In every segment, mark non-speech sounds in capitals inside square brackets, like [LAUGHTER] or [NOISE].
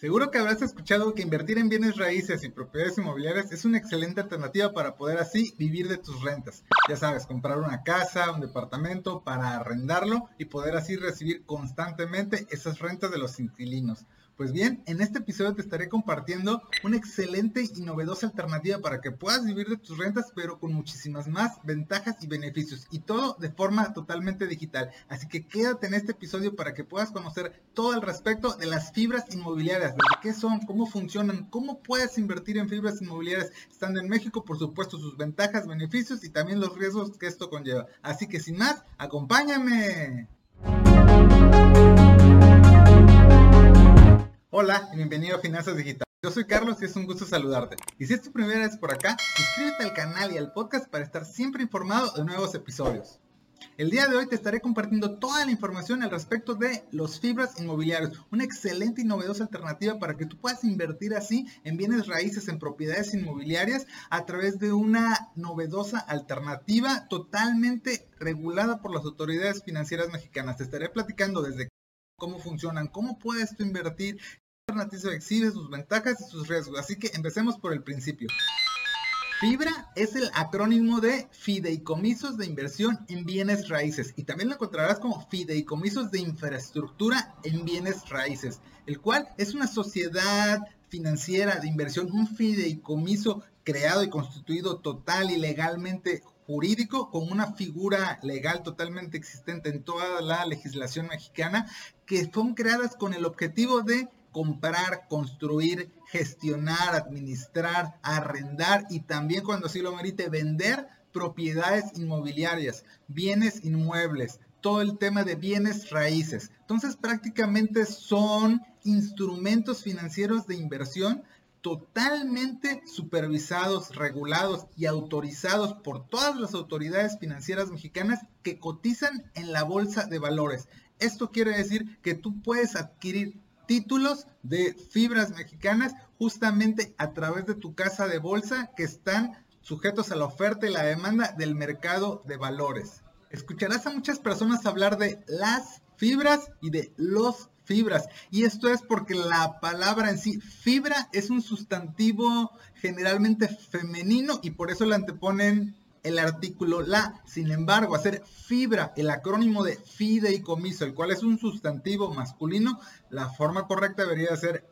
Seguro que habrás escuchado que invertir en bienes raíces y propiedades inmobiliarias es una excelente alternativa para poder así vivir de tus rentas. Ya sabes, comprar una casa, un departamento para arrendarlo y poder así recibir constantemente esas rentas de los inquilinos. Pues bien, en este episodio te estaré compartiendo una excelente y novedosa alternativa para que puedas vivir de tus rentas, pero con muchísimas más ventajas y beneficios, y todo de forma totalmente digital. Así que quédate en este episodio para que puedas conocer todo al respecto de las fibras inmobiliarias, de qué son, cómo funcionan, cómo puedes invertir en fibras inmobiliarias estando en México, por supuesto, sus ventajas, beneficios y también los riesgos que esto conlleva. Así que sin más, acompáñame. Hola y bienvenido a Finanzas Digitales. Yo soy Carlos y es un gusto saludarte. Y si es tu primera vez por acá, suscríbete al canal y al podcast para estar siempre informado de nuevos episodios. El día de hoy te estaré compartiendo toda la información al respecto de los fibras inmobiliarios, una excelente y novedosa alternativa para que tú puedas invertir así en bienes raíces, en propiedades inmobiliarias a través de una novedosa alternativa totalmente regulada por las autoridades financieras mexicanas. Te estaré platicando desde cómo funcionan, cómo puedes tú invertir, qué alternativas exhibe, sus ventajas y sus riesgos. Así que empecemos por el principio. FIBRA es el acrónimo de Fideicomisos de Inversión en Bienes Raíces y también lo encontrarás como Fideicomisos de Infraestructura en Bienes Raíces, el cual es una sociedad financiera de inversión, un fideicomiso creado y constituido total y legalmente jurídico con una figura legal totalmente existente en toda la legislación mexicana que son creadas con el objetivo de comprar, construir, gestionar, administrar, arrendar y también cuando así lo merite vender propiedades inmobiliarias, bienes inmuebles, todo el tema de bienes raíces. Entonces prácticamente son instrumentos financieros de inversión totalmente supervisados, regulados y autorizados por todas las autoridades financieras mexicanas que cotizan en la bolsa de valores. Esto quiere decir que tú puedes adquirir títulos de fibras mexicanas justamente a través de tu casa de bolsa que están sujetos a la oferta y la demanda del mercado de valores. Escucharás a muchas personas hablar de las fibras y de los fibras. Y esto es porque la palabra en sí, fibra, es un sustantivo generalmente femenino y por eso le anteponen el artículo la. Sin embargo, hacer fibra, el acrónimo de fideicomiso, el cual es un sustantivo masculino, la forma correcta debería ser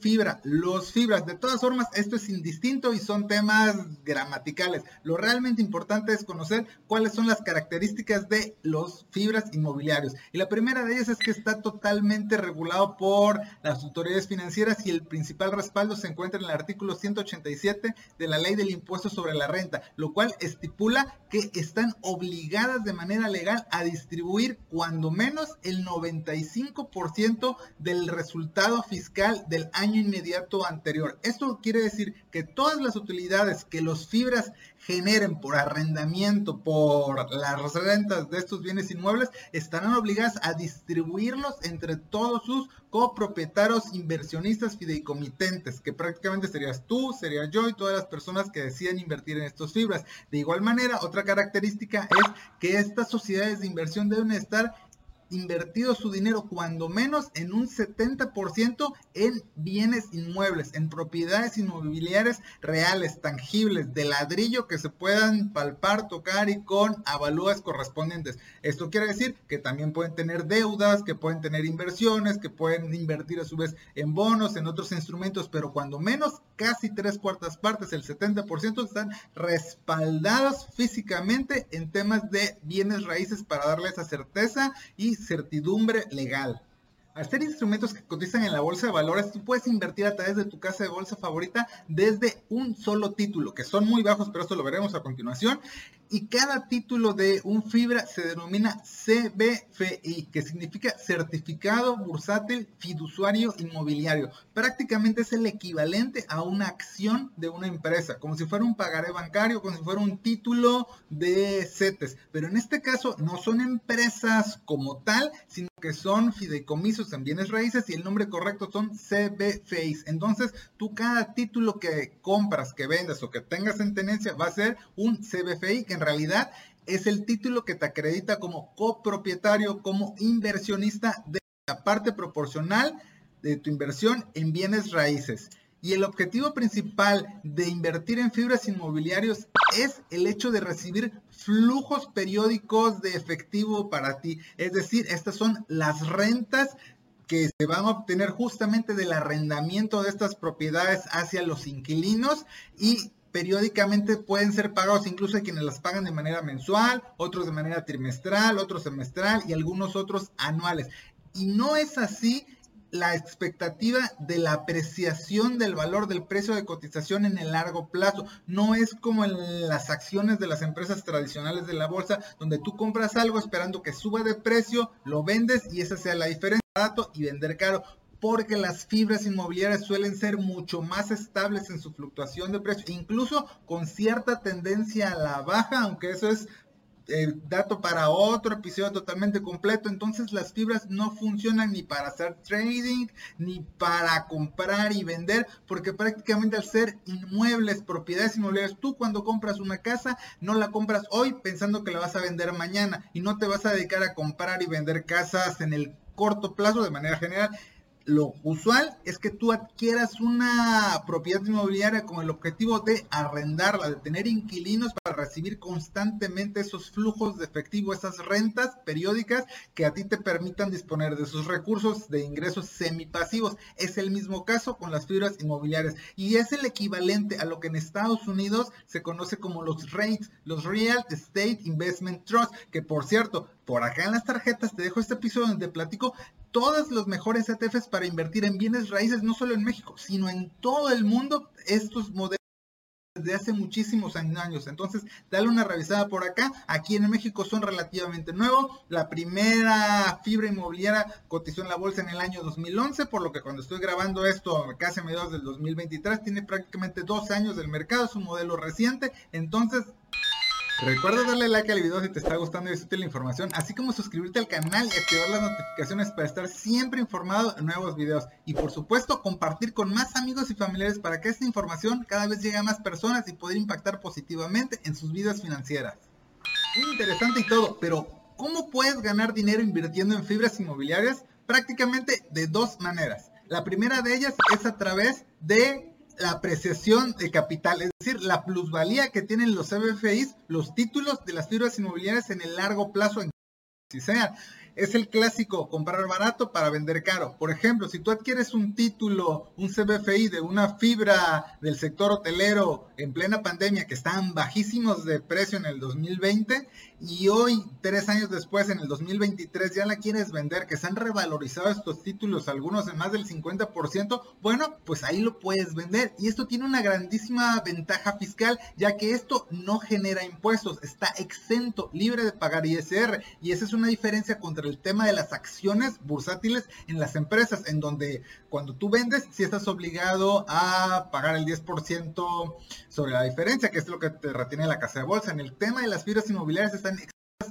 fibra, los fibras. De todas formas, esto es indistinto y son temas gramaticales. Lo realmente importante es conocer cuáles son las características de los fibras inmobiliarios. Y la primera de ellas es que está totalmente regulado por las autoridades financieras y el principal respaldo se encuentra en el artículo 187 de la ley del impuesto sobre la renta, lo cual estipula que están obligadas de manera legal a distribuir cuando menos el 95% del resultado fiscal del año año inmediato anterior. Esto quiere decir que todas las utilidades que los fibras generen por arrendamiento, por las rentas de estos bienes inmuebles, estarán obligadas a distribuirlos entre todos sus copropietarios inversionistas fideicomitentes, que prácticamente serías tú, sería yo y todas las personas que deciden invertir en estos fibras. De igual manera, otra característica es que estas sociedades de inversión deben estar invertido su dinero cuando menos en un 70% en bienes inmuebles, en propiedades inmobiliarias reales, tangibles, de ladrillo que se puedan palpar, tocar y con avalúas correspondientes. Esto quiere decir que también pueden tener deudas, que pueden tener inversiones, que pueden invertir a su vez en bonos, en otros instrumentos, pero cuando menos casi tres cuartas partes, el 70% están respaldados físicamente en temas de bienes raíces para darle esa certeza y certidumbre legal. Al ser instrumentos que cotizan en la bolsa de valores, tú puedes invertir a través de tu casa de bolsa favorita desde un solo título, que son muy bajos, pero esto lo veremos a continuación y cada título de un fibra se denomina CBFI, que significa Certificado Bursátil Fiduciario Inmobiliario. Prácticamente es el equivalente a una acción de una empresa, como si fuera un pagaré bancario, como si fuera un título de CETES. Pero en este caso no son empresas como tal, sino que son fideicomisos en bienes raíces y el nombre correcto son CBFIs. Entonces, tú cada título que compras, que vendas o que tengas en tenencia va a ser un CBFI en realidad es el título que te acredita como copropietario, como inversionista de la parte proporcional de tu inversión en bienes raíces. Y el objetivo principal de invertir en fibras inmobiliarios es el hecho de recibir flujos periódicos de efectivo para ti. Es decir, estas son las rentas que se van a obtener justamente del arrendamiento de estas propiedades hacia los inquilinos y periódicamente pueden ser pagados incluso hay quienes las pagan de manera mensual, otros de manera trimestral, otros semestral y algunos otros anuales. Y no es así la expectativa de la apreciación del valor del precio de cotización en el largo plazo. No es como en las acciones de las empresas tradicionales de la bolsa, donde tú compras algo esperando que suba de precio, lo vendes y esa sea la diferencia y vender caro porque las fibras inmobiliarias suelen ser mucho más estables en su fluctuación de precio, incluso con cierta tendencia a la baja, aunque eso es el dato para otro episodio totalmente completo. Entonces las fibras no funcionan ni para hacer trading, ni para comprar y vender, porque prácticamente al ser inmuebles, propiedades inmobiliarias, tú cuando compras una casa, no la compras hoy pensando que la vas a vender mañana y no te vas a dedicar a comprar y vender casas en el corto plazo de manera general lo usual es que tú adquieras una propiedad inmobiliaria con el objetivo de arrendarla, de tener inquilinos para recibir constantemente esos flujos de efectivo, esas rentas periódicas que a ti te permitan disponer de esos recursos de ingresos semipasivos. Es el mismo caso con las fibras inmobiliarias y es el equivalente a lo que en Estados Unidos se conoce como los REITs, los Real Estate Investment Trust, que por cierto, por acá en las tarjetas te dejo este episodio donde platico todos los mejores ETFs para invertir en bienes raíces, no solo en México, sino en todo el mundo, estos modelos desde hace muchísimos años. Entonces, dale una revisada por acá. Aquí en México son relativamente nuevos. La primera fibra inmobiliaria cotizó en la bolsa en el año 2011, por lo que cuando estoy grabando esto, casi a mediados del 2023, tiene prácticamente dos años del mercado. Es un modelo reciente. Entonces, Recuerda darle like al video si te está gustando y es útil la información, así como suscribirte al canal y activar las notificaciones para estar siempre informado en nuevos videos. Y por supuesto, compartir con más amigos y familiares para que esta información cada vez llegue a más personas y poder impactar positivamente en sus vidas financieras. Muy interesante y todo, pero ¿cómo puedes ganar dinero invirtiendo en fibras inmobiliarias? Prácticamente de dos maneras. La primera de ellas es a través de la apreciación de capital, es decir, la plusvalía que tienen los CBFIs, los títulos de las fibras inmobiliarias en el largo plazo, en si sea es el clásico comprar barato para vender caro. Por ejemplo, si tú adquieres un título, un CBFI de una fibra del sector hotelero en plena pandemia que están bajísimos de precio en el 2020 y hoy, tres años después, en el 2023, ya la quieres vender, que se han revalorizado estos títulos, algunos en más del 50%, bueno, pues ahí lo puedes vender. Y esto tiene una grandísima ventaja fiscal, ya que esto no genera impuestos, está exento, libre de pagar ISR. Y esa es una diferencia contra el tema de las acciones bursátiles en las empresas, en donde cuando tú vendes, si estás obligado a pagar el 10% sobre la diferencia, que es lo que te retiene la casa de bolsa. En el tema de las fibras inmobiliarias están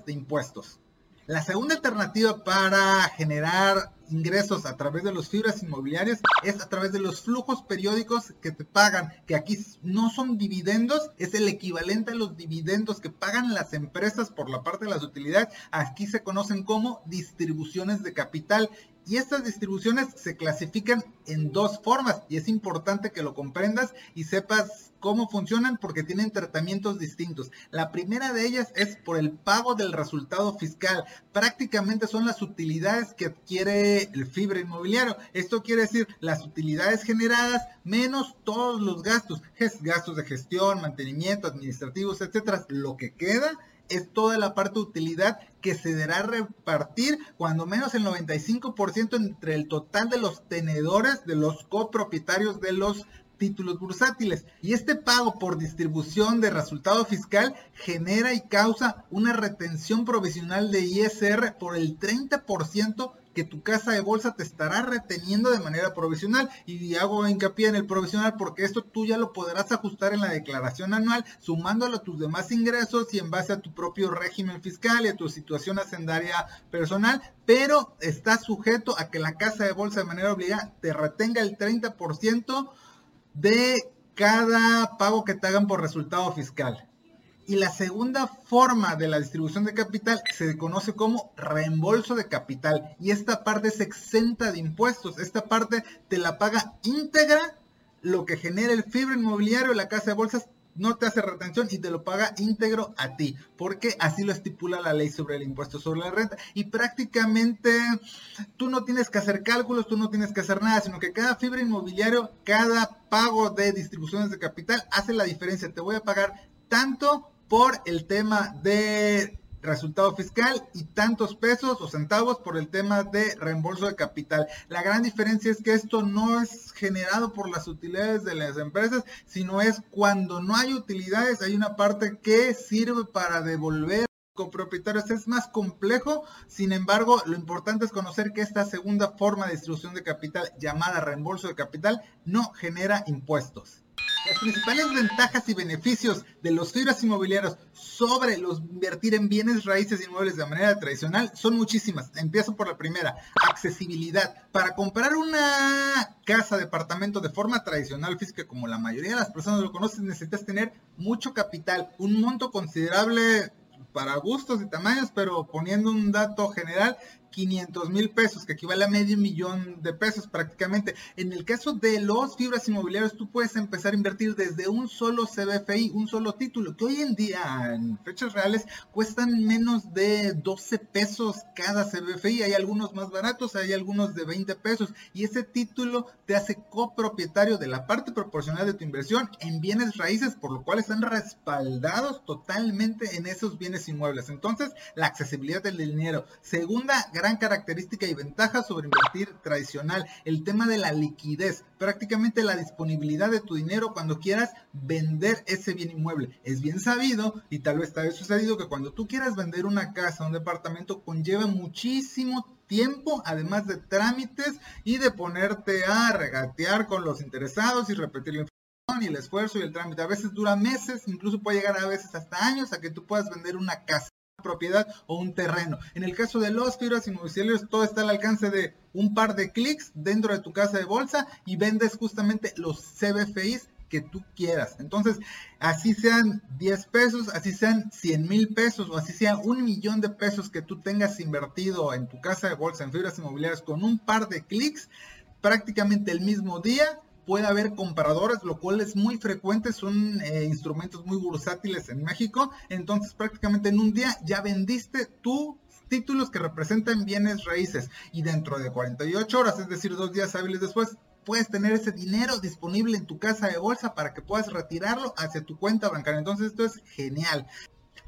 de impuestos. La segunda alternativa para generar ingresos a través de los fibras inmobiliarias es a través de los flujos periódicos que te pagan, que aquí no son dividendos, es el equivalente a los dividendos que pagan las empresas por la parte de las utilidades, aquí se conocen como distribuciones de capital y estas distribuciones se clasifican en dos formas y es importante que lo comprendas y sepas cómo funcionan porque tienen tratamientos distintos. La primera de ellas es por el pago del resultado fiscal. Prácticamente son las utilidades que adquiere el fibra inmobiliario. Esto quiere decir las utilidades generadas menos todos los gastos, gastos de gestión, mantenimiento, administrativos, etcétera. Lo que queda es toda la parte de utilidad que se deberá repartir cuando menos el 95% entre el total de los tenedores, de los copropietarios de los títulos bursátiles. Y este pago por distribución de resultado fiscal genera y causa una retención provisional de ISR por el 30% que tu casa de bolsa te estará reteniendo de manera provisional. Y hago hincapié en el provisional porque esto tú ya lo podrás ajustar en la declaración anual, sumándolo a tus demás ingresos y en base a tu propio régimen fiscal y a tu situación hacendaria personal. Pero está sujeto a que la casa de bolsa de manera obligada te retenga el 30% de cada pago que te hagan por resultado fiscal. Y la segunda forma de la distribución de capital se conoce como reembolso de capital. Y esta parte es exenta de impuestos. Esta parte te la paga íntegra lo que genera el fibra inmobiliario, la casa de bolsas no te hace retención y te lo paga íntegro a ti, porque así lo estipula la ley sobre el impuesto sobre la renta. Y prácticamente tú no tienes que hacer cálculos, tú no tienes que hacer nada, sino que cada fibra inmobiliario, cada pago de distribuciones de capital hace la diferencia. Te voy a pagar tanto por el tema de resultado fiscal y tantos pesos o centavos por el tema de reembolso de capital. La gran diferencia es que esto no es generado por las utilidades de las empresas, sino es cuando no hay utilidades, hay una parte que sirve para devolver copropietarios es más complejo, sin embargo, lo importante es conocer que esta segunda forma de distribución de capital llamada reembolso de capital no genera impuestos. Las principales ventajas y beneficios de los fibras inmobiliarios sobre los invertir en bienes raíces inmuebles de manera tradicional son muchísimas. Empiezo por la primera, accesibilidad. Para comprar una casa, departamento de forma tradicional física como la mayoría de las personas lo conocen, necesitas tener mucho capital, un monto considerable para gustos y tamaños, pero poniendo un dato general, 500 mil pesos, que equivale a medio millón de pesos prácticamente. En el caso de los fibras inmobiliarias, tú puedes empezar a invertir desde un solo CBFI, un solo título, que hoy en día, en fechas reales, cuestan menos de 12 pesos cada CBFI. Hay algunos más baratos, hay algunos de 20 pesos. Y ese título te hace copropietario de la parte proporcional de tu inversión en bienes raíces, por lo cual están respaldados totalmente en esos bienes inmuebles. Entonces, la accesibilidad del dinero. Segunda gran característica y ventaja sobre invertir tradicional, el tema de la liquidez, prácticamente la disponibilidad de tu dinero cuando quieras vender ese bien inmueble. Es bien sabido y tal vez te haya sucedido que cuando tú quieras vender una casa, un departamento, conlleva muchísimo tiempo, además de trámites y de ponerte a regatear con los interesados y repetir la información y el esfuerzo y el trámite. A veces dura meses, incluso puede llegar a veces hasta años a que tú puedas vender una casa propiedad o un terreno. En el caso de los fibras inmobiliarias, todo está al alcance de un par de clics dentro de tu casa de bolsa y vendes justamente los CBFIs que tú quieras. Entonces, así sean 10 pesos, así sean 100 mil pesos o así sea un millón de pesos que tú tengas invertido en tu casa de bolsa en fibras inmobiliarias con un par de clics, prácticamente el mismo día puede haber compradores, lo cual es muy frecuente, son eh, instrumentos muy bursátiles en México, entonces prácticamente en un día ya vendiste tus títulos que representan bienes raíces y dentro de 48 horas, es decir, dos días hábiles después, puedes tener ese dinero disponible en tu casa de bolsa para que puedas retirarlo hacia tu cuenta bancaria. Entonces esto es genial.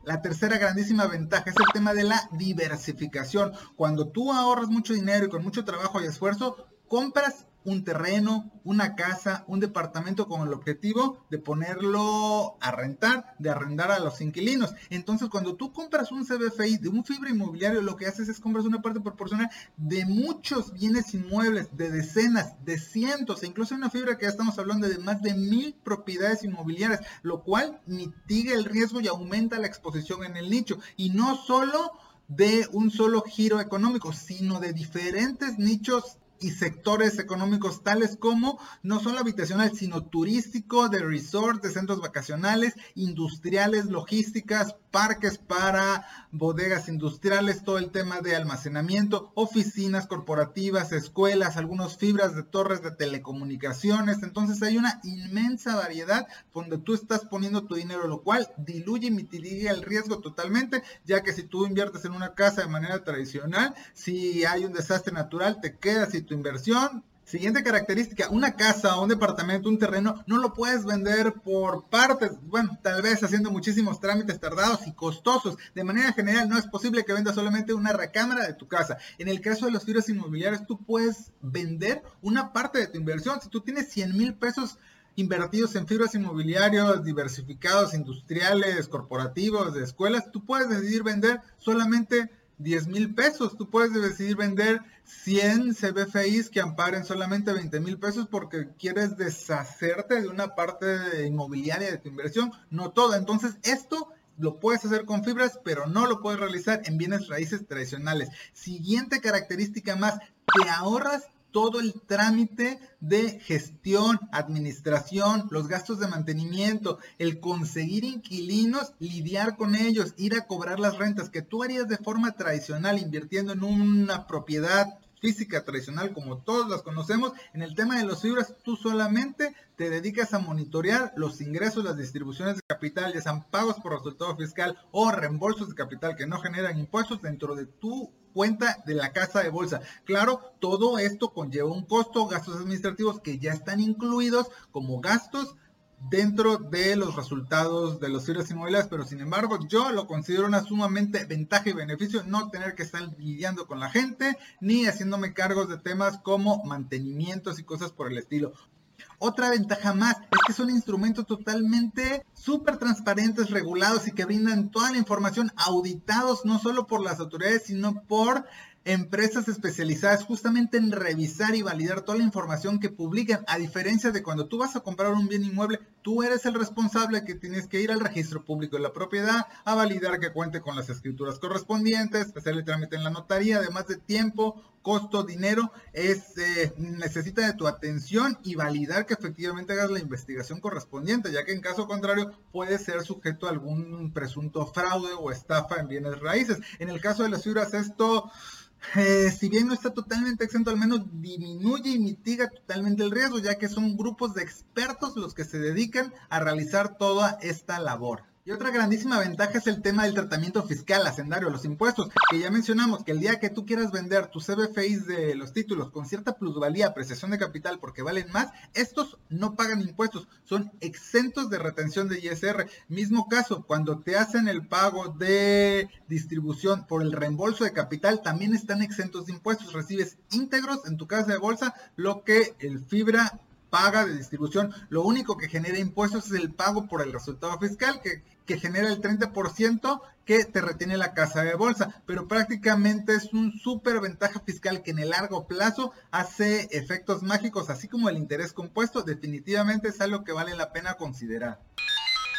La tercera grandísima ventaja es el tema de la diversificación. Cuando tú ahorras mucho dinero y con mucho trabajo y esfuerzo, compras un terreno, una casa, un departamento con el objetivo de ponerlo a rentar, de arrendar a los inquilinos. Entonces, cuando tú compras un CBFI de un fibra inmobiliario, lo que haces es compras una parte proporcional de muchos bienes inmuebles, de decenas, de cientos, e incluso una fibra que ya estamos hablando de más de mil propiedades inmobiliarias, lo cual mitiga el riesgo y aumenta la exposición en el nicho. Y no solo de un solo giro económico, sino de diferentes nichos y sectores económicos tales como no solo habitacional, sino turístico, de resort, de centros vacacionales, industriales, logísticas, parques para bodegas industriales, todo el tema de almacenamiento, oficinas corporativas, escuelas, algunos fibras de torres de telecomunicaciones. Entonces hay una inmensa variedad donde tú estás poniendo tu dinero, lo cual diluye y mitiga el riesgo totalmente, ya que si tú inviertes en una casa de manera tradicional, si hay un desastre natural, te quedas y tu inversión Siguiente característica, una casa, un departamento, un terreno, no lo puedes vender por partes, bueno, tal vez haciendo muchísimos trámites tardados y costosos. De manera general, no es posible que vendas solamente una recámara de tu casa. En el caso de los fibras inmobiliarios, tú puedes vender una parte de tu inversión. Si tú tienes 100 mil pesos invertidos en fibras inmobiliarios diversificados, industriales, corporativos, de escuelas, tú puedes decidir vender solamente 10 mil pesos. Tú puedes decidir vender 100 CBFIs que amparen solamente 20 mil pesos porque quieres deshacerte de una parte inmobiliaria de tu inversión, no toda. Entonces, esto lo puedes hacer con fibras, pero no lo puedes realizar en bienes raíces tradicionales. Siguiente característica más, te ahorras todo el trámite de gestión, administración, los gastos de mantenimiento, el conseguir inquilinos, lidiar con ellos, ir a cobrar las rentas que tú harías de forma tradicional invirtiendo en una propiedad física tradicional como todos las conocemos, en el tema de los fibras tú solamente te dedicas a monitorear los ingresos, las distribuciones de capital, ya sean pagos por resultado fiscal o reembolsos de capital que no generan impuestos dentro de tu cuenta de la casa de bolsa. Claro, todo esto conlleva un costo, gastos administrativos que ya están incluidos como gastos dentro de los resultados de los fibras inmobiliarias, pero sin embargo yo lo considero una sumamente ventaja y beneficio no tener que estar lidiando con la gente ni haciéndome cargos de temas como mantenimientos y cosas por el estilo. Otra ventaja más es que son instrumentos totalmente súper transparentes, regulados y que brindan toda la información auditados no solo por las autoridades, sino por empresas especializadas justamente en revisar y validar toda la información que publican, a diferencia de cuando tú vas a comprar un bien inmueble, tú eres el responsable que tienes que ir al registro público de la propiedad a validar que cuente con las escrituras correspondientes, hacer el trámite en la notaría, además de tiempo, costo, dinero, es eh, necesita de tu atención y validar que efectivamente hagas la investigación correspondiente, ya que en caso contrario puede ser sujeto a algún presunto fraude o estafa en bienes raíces. En el caso de las fibras esto eh, si bien no está totalmente exento, al menos disminuye y mitiga totalmente el riesgo, ya que son grupos de expertos los que se dedican a realizar toda esta labor. Y otra grandísima ventaja es el tema del tratamiento fiscal, hacendario, los impuestos, que ya mencionamos que el día que tú quieras vender tus CBFIs de los títulos con cierta plusvalía, apreciación de capital porque valen más, estos no pagan impuestos, son exentos de retención de ISR. Mismo caso, cuando te hacen el pago de distribución por el reembolso de capital, también están exentos de impuestos, recibes íntegros en tu casa de bolsa, lo que el fibra paga de distribución, lo único que genera impuestos es el pago por el resultado fiscal, que, genera el 30% que te retiene la casa de bolsa, pero prácticamente es un súper ventaja fiscal que en el largo plazo hace efectos mágicos, así como el interés compuesto, definitivamente es algo que vale la pena considerar.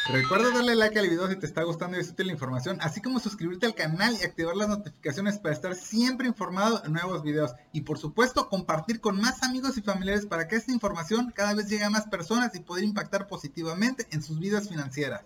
Recuerda darle like al video si te está gustando y es útil la información, así como suscribirte al canal y activar las notificaciones para estar siempre informado en nuevos videos. Y por supuesto, compartir con más amigos y familiares para que esta información cada vez llegue a más personas y poder impactar positivamente en sus vidas financieras.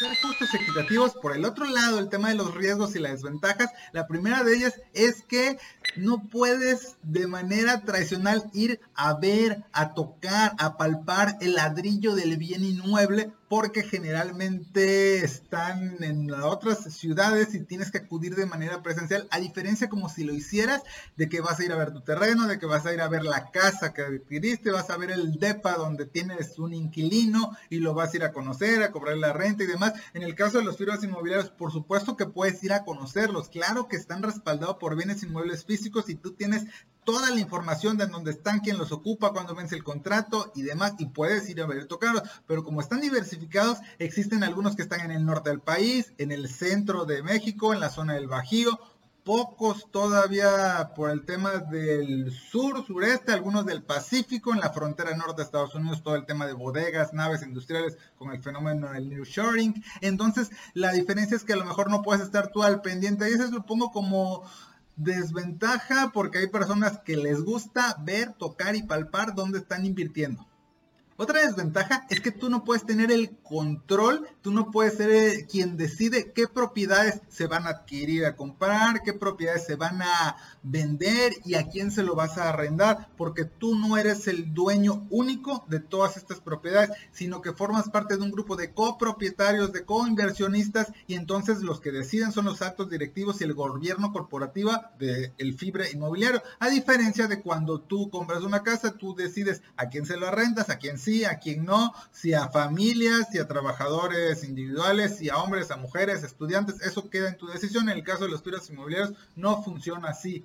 Ser justos equitativos, por el otro lado, el tema de los riesgos y las desventajas, la primera de ellas es que no puedes de manera tradicional ir a ver, a tocar, a palpar el ladrillo del bien inmueble porque generalmente están en otras ciudades y tienes que acudir de manera presencial, a diferencia como si lo hicieras de que vas a ir a ver tu terreno, de que vas a ir a ver la casa que adquiriste, vas a ver el DEPA donde tienes un inquilino y lo vas a ir a conocer, a cobrar la renta y demás. En el caso de los firmas inmobiliarios, por supuesto que puedes ir a conocerlos, claro que están respaldados por bienes inmuebles físicos y tú tienes toda la información de dónde están, quién los ocupa, cuándo vence el contrato y demás, y puedes ir a ver tocarlos. Pero como están diversificados, existen algunos que están en el norte del país, en el centro de México, en la zona del Bajío, pocos todavía por el tema del sur, sureste, algunos del Pacífico, en la frontera norte de Estados Unidos, todo el tema de bodegas, naves industriales con el fenómeno del New Shoring. Entonces, la diferencia es que a lo mejor no puedes estar tú al pendiente. Y eso lo pongo como Desventaja porque hay personas que les gusta ver, tocar y palpar dónde están invirtiendo. Otra desventaja es que tú no puedes tener el control, tú no puedes ser eh, quien decide qué propiedades se van a adquirir a comprar, qué propiedades se van a vender y a quién se lo vas a arrendar, porque tú no eres el dueño único de todas estas propiedades, sino que formas parte de un grupo de copropietarios, de coinversionistas y entonces los que deciden son los actos directivos y el gobierno corporativo del el Fibre Inmobiliario. A diferencia de cuando tú compras una casa, tú decides a quién se lo arrendas, a quién a quien no, si a familias, si a trabajadores individuales, si a hombres, a mujeres, estudiantes, eso queda en tu decisión. En el caso de los pisos inmobiliarios no funciona así.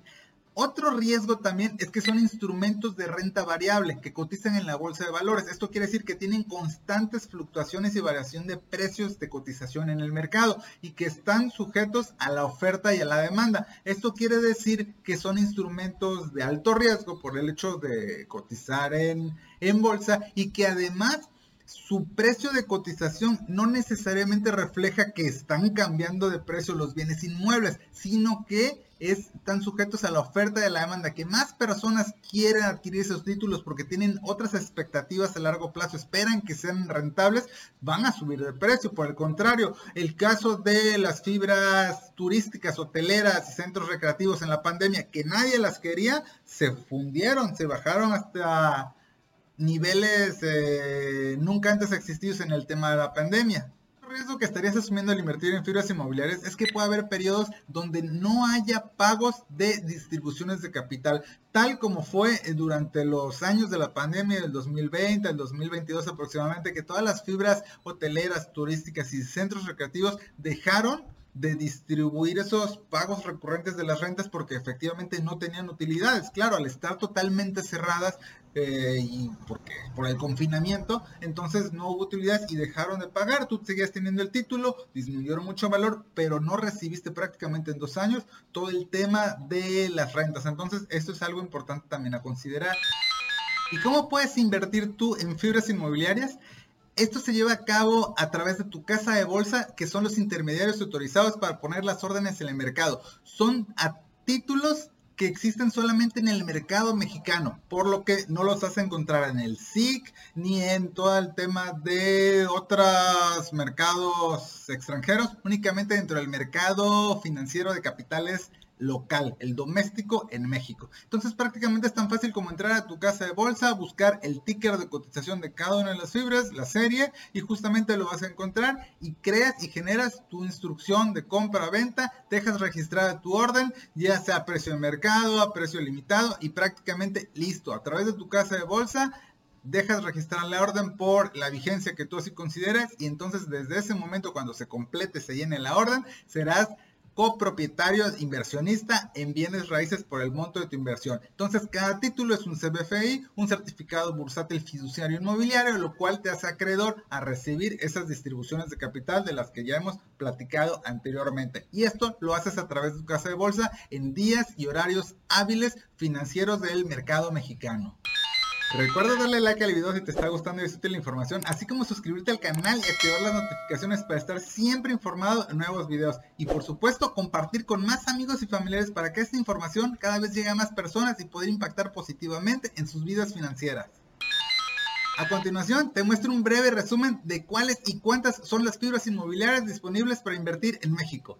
Otro riesgo también es que son instrumentos de renta variable que cotizan en la bolsa de valores. Esto quiere decir que tienen constantes fluctuaciones y variación de precios de cotización en el mercado y que están sujetos a la oferta y a la demanda. Esto quiere decir que son instrumentos de alto riesgo por el hecho de cotizar en, en bolsa y que además su precio de cotización no necesariamente refleja que están cambiando de precio los bienes inmuebles, sino que están sujetos a la oferta de la demanda, que más personas quieren adquirir esos títulos porque tienen otras expectativas a largo plazo, esperan que sean rentables, van a subir de precio. Por el contrario, el caso de las fibras turísticas, hoteleras y centros recreativos en la pandemia, que nadie las quería, se fundieron, se bajaron hasta niveles eh, nunca antes existidos en el tema de la pandemia. Riesgo que estarías asumiendo al invertir en fibras inmobiliarias es que puede haber periodos donde no haya pagos de distribuciones de capital, tal como fue eh, durante los años de la pandemia del 2020 al 2022 aproximadamente, que todas las fibras hoteleras, turísticas y centros recreativos dejaron de distribuir esos pagos recurrentes de las rentas porque efectivamente no tenían utilidades. Claro, al estar totalmente cerradas eh, y porque por el confinamiento, entonces no hubo utilidades y dejaron de pagar. Tú seguías teniendo el título, disminuyeron mucho valor, pero no recibiste prácticamente en dos años todo el tema de las rentas. Entonces, esto es algo importante también a considerar. ¿Y cómo puedes invertir tú en fibras inmobiliarias? Esto se lleva a cabo a través de tu casa de bolsa, que son los intermediarios autorizados para poner las órdenes en el mercado. Son a títulos que existen solamente en el mercado mexicano, por lo que no los vas a encontrar en el SIC ni en todo el tema de otros mercados extranjeros, únicamente dentro del mercado financiero de capitales local, el doméstico en México. Entonces prácticamente es tan fácil como entrar a tu casa de bolsa, buscar el ticker de cotización de cada una de las fibras, la serie, y justamente lo vas a encontrar y creas y generas tu instrucción de compra-venta, dejas registrada tu orden, ya sea a precio de mercado, a precio limitado y prácticamente listo. A través de tu casa de bolsa dejas registrar la orden por la vigencia que tú así consideras y entonces desde ese momento cuando se complete, se llene la orden, serás copropietario inversionista en bienes raíces por el monto de tu inversión. Entonces, cada título es un CBFI, un certificado bursátil fiduciario inmobiliario, lo cual te hace acreedor a recibir esas distribuciones de capital de las que ya hemos platicado anteriormente. Y esto lo haces a través de tu casa de bolsa en días y horarios hábiles financieros del mercado mexicano. Recuerda darle like al video si te está gustando y es útil la información, así como suscribirte al canal y activar las notificaciones para estar siempre informado en nuevos videos. Y por supuesto, compartir con más amigos y familiares para que esta información cada vez llegue a más personas y poder impactar positivamente en sus vidas financieras. A continuación, te muestro un breve resumen de cuáles y cuántas son las fibras inmobiliarias disponibles para invertir en México.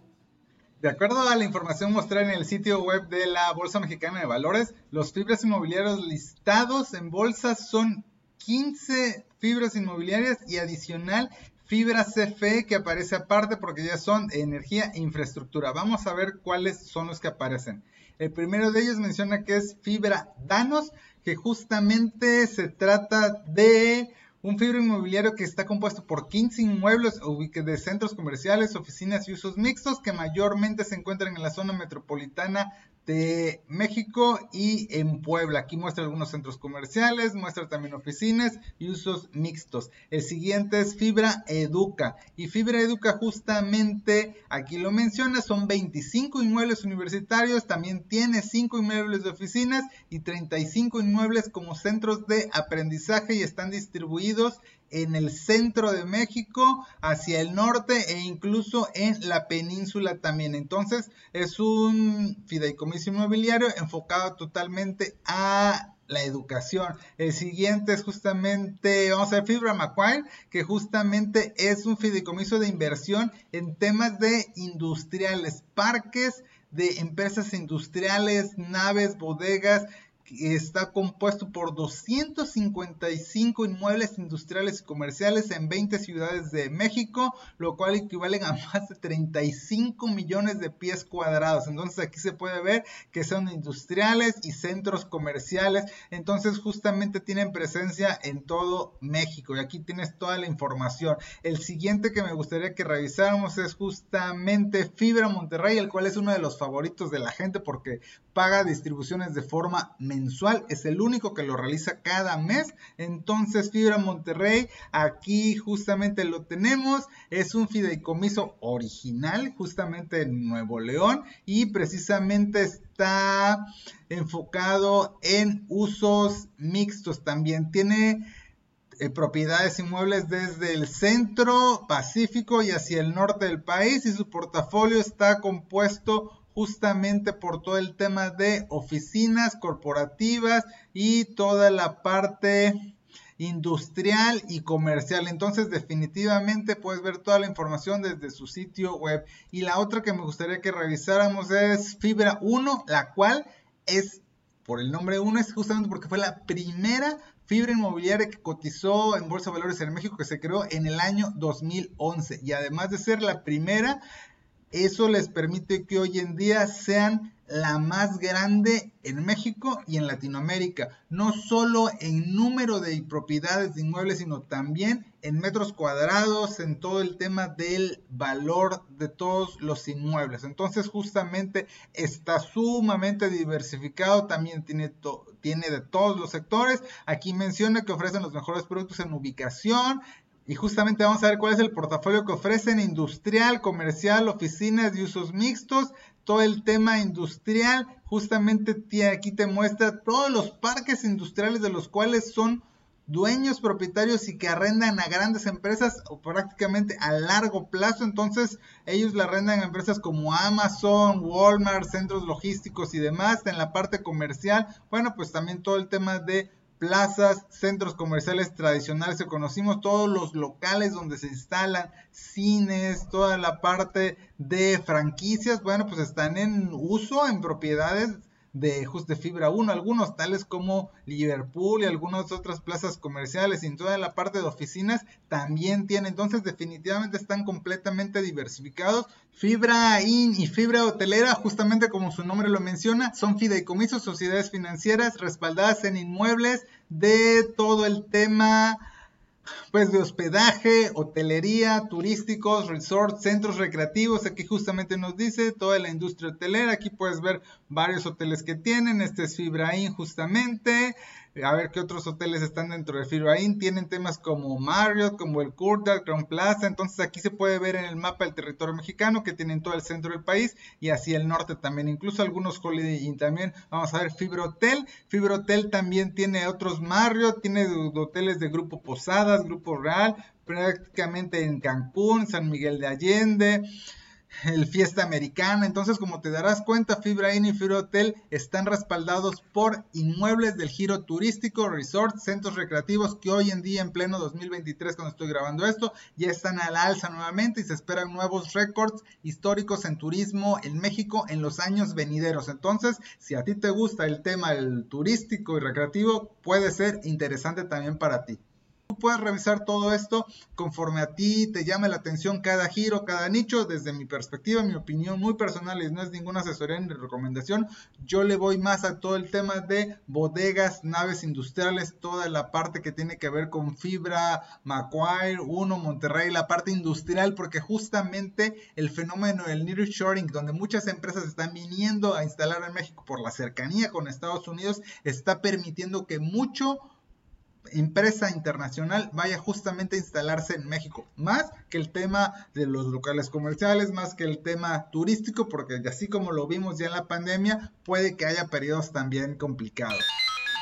De acuerdo a la información mostrada en el sitio web de la Bolsa Mexicana de Valores, los fibras inmobiliarios listados en bolsa son 15 fibras inmobiliarias y adicional fibra CFE que aparece aparte porque ya son energía e infraestructura. Vamos a ver cuáles son los que aparecen. El primero de ellos menciona que es fibra Danos, que justamente se trata de un fibra inmobiliario que está compuesto por 15 inmuebles de centros comerciales, oficinas y usos mixtos que mayormente se encuentran en la zona metropolitana de México y en Puebla. Aquí muestra algunos centros comerciales, muestra también oficinas y usos mixtos. El siguiente es Fibra Educa. Y Fibra Educa justamente aquí lo menciona, son 25 inmuebles universitarios, también tiene 5 inmuebles de oficinas y 35 inmuebles como centros de aprendizaje y están distribuidos en el centro de México, hacia el norte e incluso en la península también. Entonces es un fideicomiso inmobiliario enfocado totalmente a la educación. El siguiente es justamente, vamos a ver, Fibra Macquarie, que justamente es un fideicomiso de inversión en temas de industriales, parques de empresas industriales, naves, bodegas, está compuesto por 255 inmuebles industriales y comerciales en 20 ciudades de México, lo cual equivalen a [LAUGHS] más de 35 millones de pies cuadrados. Entonces aquí se puede ver que son industriales y centros comerciales. Entonces justamente tienen presencia en todo México y aquí tienes toda la información. El siguiente que me gustaría que revisáramos es justamente Fibra Monterrey, el cual es uno de los favoritos de la gente porque paga distribuciones de forma mensual, es el único que lo realiza cada mes. Entonces Fibra Monterrey, aquí justamente lo tenemos, es un fideicomiso original, justamente en Nuevo León y precisamente está enfocado en usos mixtos también. Tiene eh, propiedades inmuebles desde el centro Pacífico y hacia el norte del país y su portafolio está compuesto justamente por todo el tema de oficinas corporativas y toda la parte industrial y comercial. Entonces definitivamente puedes ver toda la información desde su sitio web. Y la otra que me gustaría que revisáramos es Fibra 1, la cual es, por el nombre 1, es justamente porque fue la primera fibra inmobiliaria que cotizó en Bolsa de Valores en México que se creó en el año 2011. Y además de ser la primera, eso les permite que hoy en día sean la más grande en México y en Latinoamérica, no solo en número de propiedades de inmuebles, sino también en metros cuadrados, en todo el tema del valor de todos los inmuebles. Entonces justamente está sumamente diversificado, también tiene, tiene de todos los sectores. Aquí menciona que ofrecen los mejores productos en ubicación, y justamente vamos a ver cuál es el portafolio que ofrecen industrial, comercial, oficinas y usos mixtos todo el tema industrial. Justamente aquí te muestra todos los parques industriales de los cuales son dueños propietarios y que arrendan a grandes empresas o prácticamente a largo plazo. Entonces ellos la arrendan a empresas como Amazon, Walmart, centros logísticos y demás. En la parte comercial, bueno, pues también todo el tema de plazas, centros comerciales tradicionales que conocimos, todos los locales donde se instalan cines, toda la parte de franquicias, bueno, pues están en uso en propiedades de de fibra 1, algunos tales como Liverpool y algunas otras plazas comerciales y en toda la parte de oficinas también tienen, entonces definitivamente están completamente diversificados. Fibra IN y fibra hotelera, justamente como su nombre lo menciona, son fideicomisos, sociedades financieras respaldadas en inmuebles de todo el tema pues de hospedaje, hotelería, turísticos, resorts, centros recreativos. Aquí justamente nos dice toda la industria hotelera. Aquí puedes ver varios hoteles que tienen. Este es Fibraín justamente a ver qué otros hoteles están dentro de Fibraín. Tienen temas como Marriott, como el Curta, Crown Plaza. Entonces aquí se puede ver en el mapa el territorio mexicano que tienen todo el centro del país y así el norte también. Incluso algunos Holiday Inn también. Vamos a ver. Fibra Hotel también tiene otros Marriott, tiene hoteles de Grupo Posadas, Grupo Real, prácticamente en Cancún, San Miguel de Allende el Fiesta Americana. Entonces, como te darás cuenta, Fibra Inn y Fibra Hotel están respaldados por inmuebles del giro turístico, resorts, centros recreativos que hoy en día, en pleno 2023, cuando estoy grabando esto, ya están al alza nuevamente y se esperan nuevos récords históricos en turismo en México en los años venideros. Entonces, si a ti te gusta el tema turístico y recreativo, puede ser interesante también para ti puedes revisar todo esto conforme a ti te llame la atención cada giro, cada nicho. Desde mi perspectiva, mi opinión muy personal y no es ninguna asesoría ni recomendación, yo le voy más a todo el tema de bodegas, naves industriales, toda la parte que tiene que ver con fibra, Macquarie, Uno, Monterrey, la parte industrial, porque justamente el fenómeno del nearshoring, donde muchas empresas están viniendo a instalar en México por la cercanía con Estados Unidos, está permitiendo que mucho empresa internacional vaya justamente a instalarse en México, más que el tema de los locales comerciales, más que el tema turístico, porque así como lo vimos ya en la pandemia, puede que haya periodos también complicados.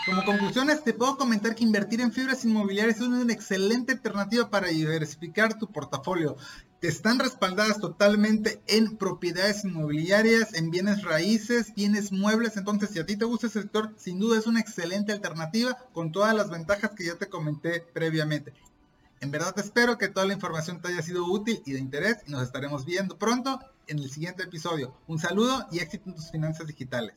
Como conclusiones, te puedo comentar que invertir en fibras inmobiliarias es una excelente alternativa para diversificar tu portafolio. Están respaldadas totalmente en propiedades inmobiliarias, en bienes raíces, bienes muebles. Entonces, si a ti te gusta ese sector, sin duda es una excelente alternativa con todas las ventajas que ya te comenté previamente. En verdad espero que toda la información te haya sido útil y de interés y nos estaremos viendo pronto en el siguiente episodio. Un saludo y éxito en tus finanzas digitales.